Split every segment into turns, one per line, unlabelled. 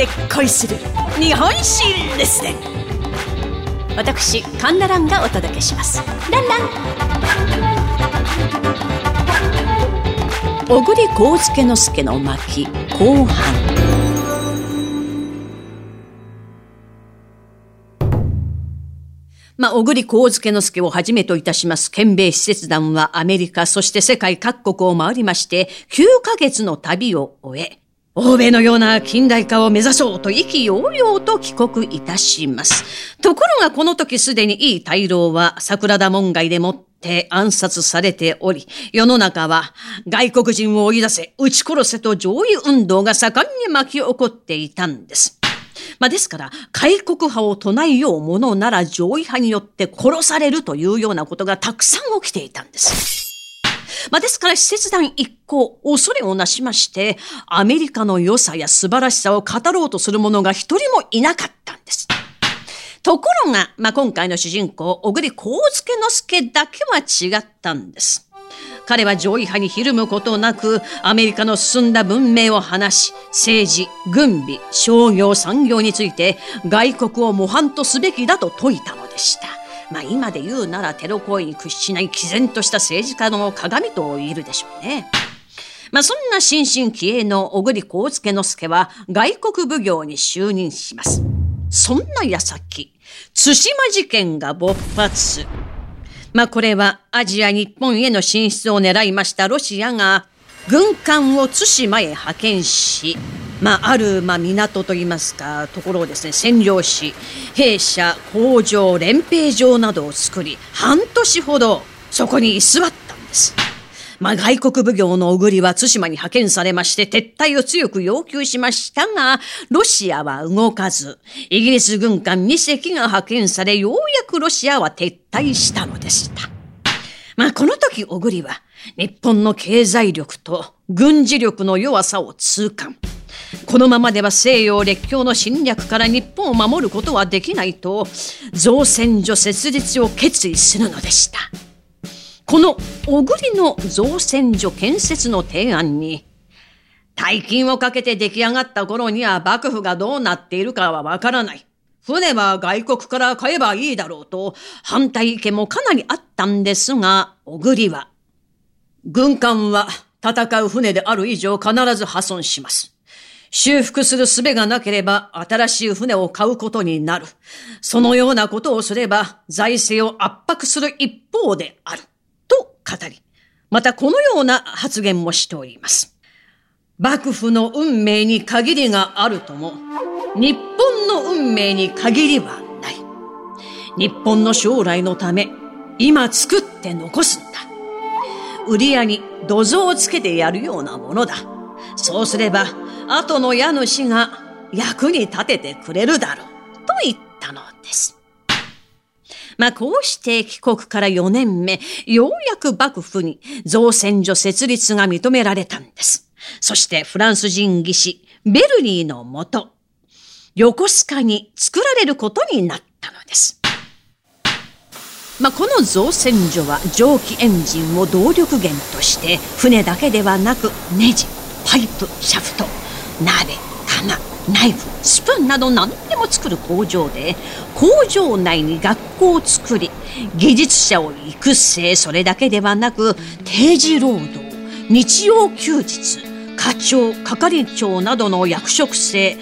で恋する日本史レッスン私カンナランがお届けします。ランラン。小栗幸介之助の巻後半。まあ、小栗幸介之助をはじめといたします県米使節団はアメリカ、そして世界各国を回りまして、9ヶ月の旅を終え、欧米のような近代化を目指そうと意気揚々と帰国いたします。ところがこの時すでにいい大老は桜田門外でもって暗殺されており、世の中は外国人を追い出せ、撃ち殺せと上位運動が盛んに巻き起こっていたんです。まあ、ですから、開国派を唱えようものなら上位派によって殺されるというようなことがたくさん起きていたんです。まあ、ですから、使節団一行、恐れをなしまして、アメリカの良さや素晴らしさを語ろうとする者が一人もいなかったんです。ところが、まあ、今回の主人公、小栗幸介之助だけは違ったんです。彼は上位派にひるむことなく、アメリカの進んだ文明を話し、政治、軍備、商業、産業について外国を模範とすべきだと説いたのでした。まあ今で言うならテロ行為に屈しない毅然とした政治家の鏡と言えるでしょうね。まあそんな新進気鋭の小栗幸介之助は外国奉行に就任します。そんな矢先、対馬事件が勃発。まあこれはアジア日本への進出を狙いましたロシアが軍艦を対馬へ派遣し、まあ、ある、まあ、港といいますか、ところをですね、占領し、兵舎、工場、連兵場などを作り、半年ほどそこに居座ったんです。まあ、外国奉行の小栗は対馬に派遣されまして撤退を強く要求しましたが、ロシアは動かず、イギリス軍艦2隻が派遣され、ようやくロシアは撤退したのでした。まあ、この時小栗は、日本の経済力と軍事力の弱さを痛感。このままでは西洋列強の侵略から日本を守ることはできないと、造船所設立を決意するのでした。この小栗の造船所建設の提案に、大金をかけて出来上がった頃には幕府がどうなっているかはわからない。船は外国から買えばいいだろうと反対意見もかなりあったんですが、小栗は、軍艦は戦う船である以上必ず破損します。修復する術がなければ新しい船を買うことになる。そのようなことをすれば財政を圧迫する一方である。と語り、またこのような発言もしております。幕府の運命に限りがあるとも、日本の運命に限りはない。日本の将来のため、今作って残すんだ。売り屋に土蔵をつけてやるようなものだ。そうすれば、後の家主が役に立ててくれるだろう、と言ったのです。まあ、こうして帰国から4年目、ようやく幕府に造船所設立が認められたんです。そしてフランス人技師、ベルニーのもと、横須賀に作られることになったのです。まあ、この造船所は蒸気エンジンを動力源として船だけではなくネジ、パイプ、シャフト、鍋、釜、ナイフ、スプーンなど何でも作る工場で、工場内に学校を作り、技術者を育成、それだけではなく、定時労働、日曜休日、課長、係長などの役職制、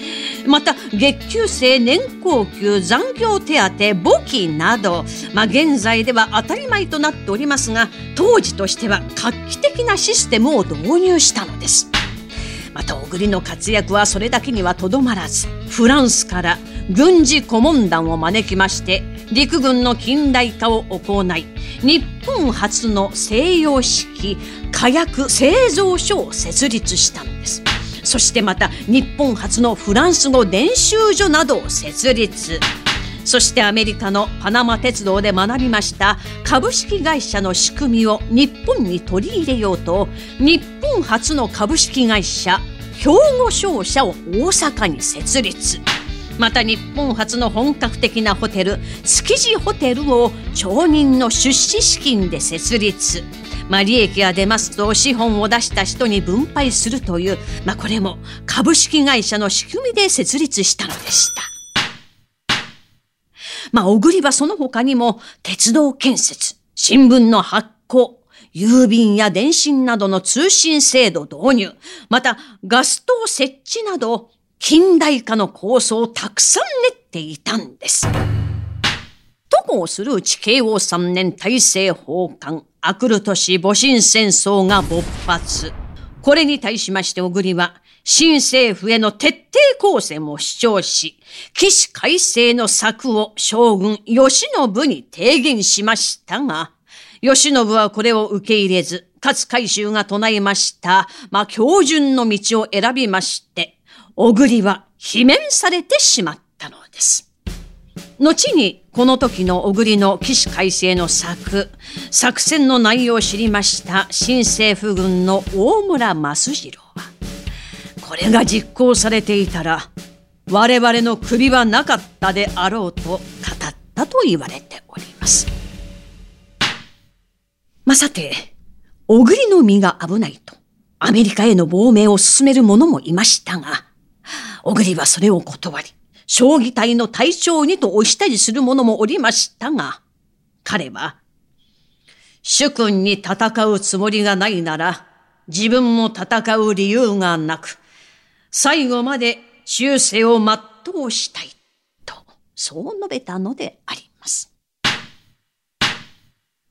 また月給制、年功給、残業手当、簿記など、まあ、現在では当たり前となっておりますが、当時としては画期的なシステムを導入したのです。また小栗の活躍はそれだけにはとどまらずフランスから軍事顧問団を招きまして陸軍の近代化を行い日本初の西洋式火薬製造所を設立したんです。そしてまた日本初のフランス語練習所などを設立。そしてアメリカのパナマ鉄道で学びました株式会社の仕組みを日本に取り入れようと日本初の株式会社兵庫商社を大阪に設立また日本初の本格的なホテル築地ホテルを町人の出資資金で設立まあ、利益が出ますと資本を出した人に分配するという、まあ、これも株式会社の仕組みで設立したのでした。まあ、小栗はその他にも鉄道建設、新聞の発行、郵便や電信などの通信制度導入、またガス灯設置など近代化の構想をたくさん練っていたんです。ともするうち慶応3年大政奉還、あくる年戊辰戦争が勃発。これに対しまして小栗は、新政府への徹底抗戦を主張し、起死改正の策を将軍慶喜に提言しましたが、慶喜はこれを受け入れず、勝海舟が唱えました、まあ、標準の道を選びまして、小栗は罷免されてしまったのです。後にこの時の小栗の起死改正の策、作戦の内容を知りました新政府軍の大村益次郎、これが実行されていたら、我々の首はなかったであろうと語ったと言われております。まあ、さて、小栗の身が危ないと、アメリカへの亡命を進める者もいましたが、小栗はそれを断り、将棋隊の隊長にとおしたりする者もおりましたが、彼は、主君に戦うつもりがないなら、自分も戦う理由がなく、最後まで忠誠を全うしたい、と、そう述べたのであります。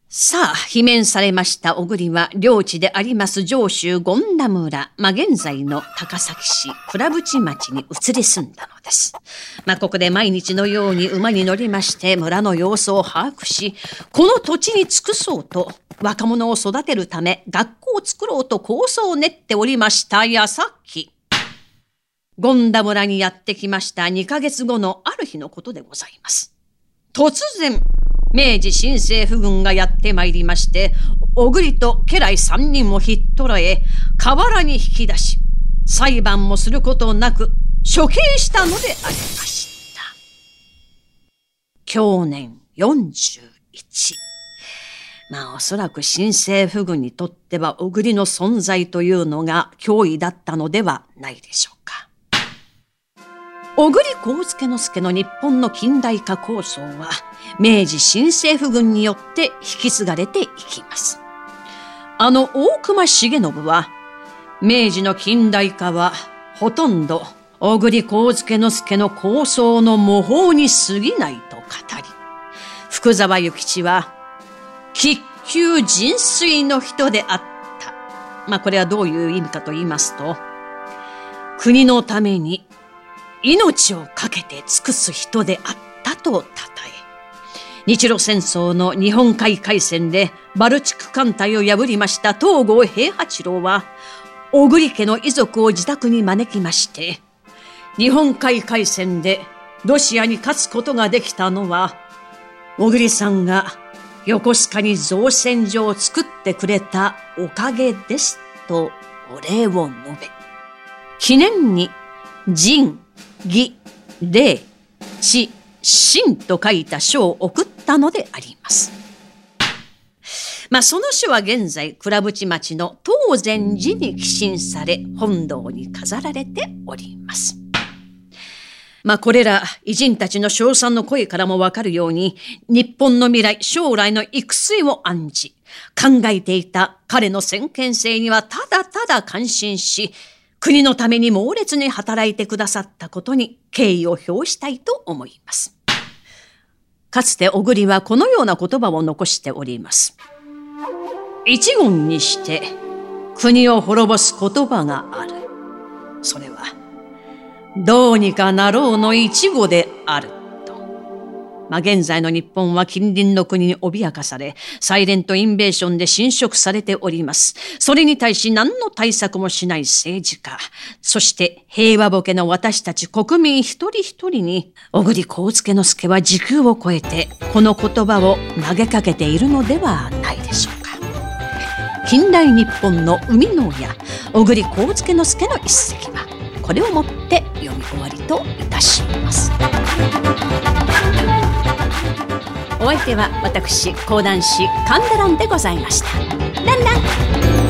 さあ、罷免されました小栗は、領地であります上州権田村、まあ、現在の高崎市倉淵町に移り住んだのです。まあ、ここで毎日のように馬に乗りまして村の様子を把握し、この土地に尽くそうと、若者を育てるため学校を作ろうと構想を練っておりました矢先。権田村にやってきました2ヶ月後のある日のことでございます。突然、明治新政府軍がやってまいりまして、小栗と家来三人をひっ捕らえ、河原に引き出し、裁判もすることなく処刑したのでありました。去年41。まあおそらく新政府軍にとっては小栗の存在というのが脅威だったのではないでしょうか。小栗幸介之助の日本の近代化構想は、明治新政府軍によって引き継がれていきます。あの大隈重信は、明治の近代化はほとんど小栗幸介之助の構想の模倣に過ぎないと語り、福沢諭吉は、喫球純粋の人であった。まあこれはどういう意味かと言いますと、国のために命を懸けて尽くす人であったと称え、日露戦争の日本海海戦でバルチク艦隊を破りました東郷平八郎は、小栗家の遺族を自宅に招きまして、日本海海戦でロシアに勝つことができたのは、小栗さんが横須賀に造船所を作ってくれたおかげですとお礼を述べ、記念に仁、義、礼、知、信と書いた書を送ったのであります。まあ、その書は現在、倉淵町の東禅寺に寄進され、本堂に飾られております。まあ、これら偉人たちの称賛の声からもわかるように、日本の未来、将来の育成を案じ、考えていた彼の先見性にはただただ感心し、国のために猛烈に働いてくださったことに敬意を表したいと思います。かつて小栗はこのような言葉を残しております。一言にして国を滅ぼす言葉がある。それは、どうにかなろうの一語である。まあ、現在の日本は近隣の国に脅かされ、サイレントインベーションで侵食されております。それに対し何の対策もしない政治家、そして平和ボケの私たち国民一人一人に、小栗幸介之助は時空を超えて、この言葉を投げかけているのではないでしょうか。近代日本の生みの親、小栗幸介之助の一席は、これをもって読み終わりといたします。お相手は私講談師神田蘭でございました。
ランラン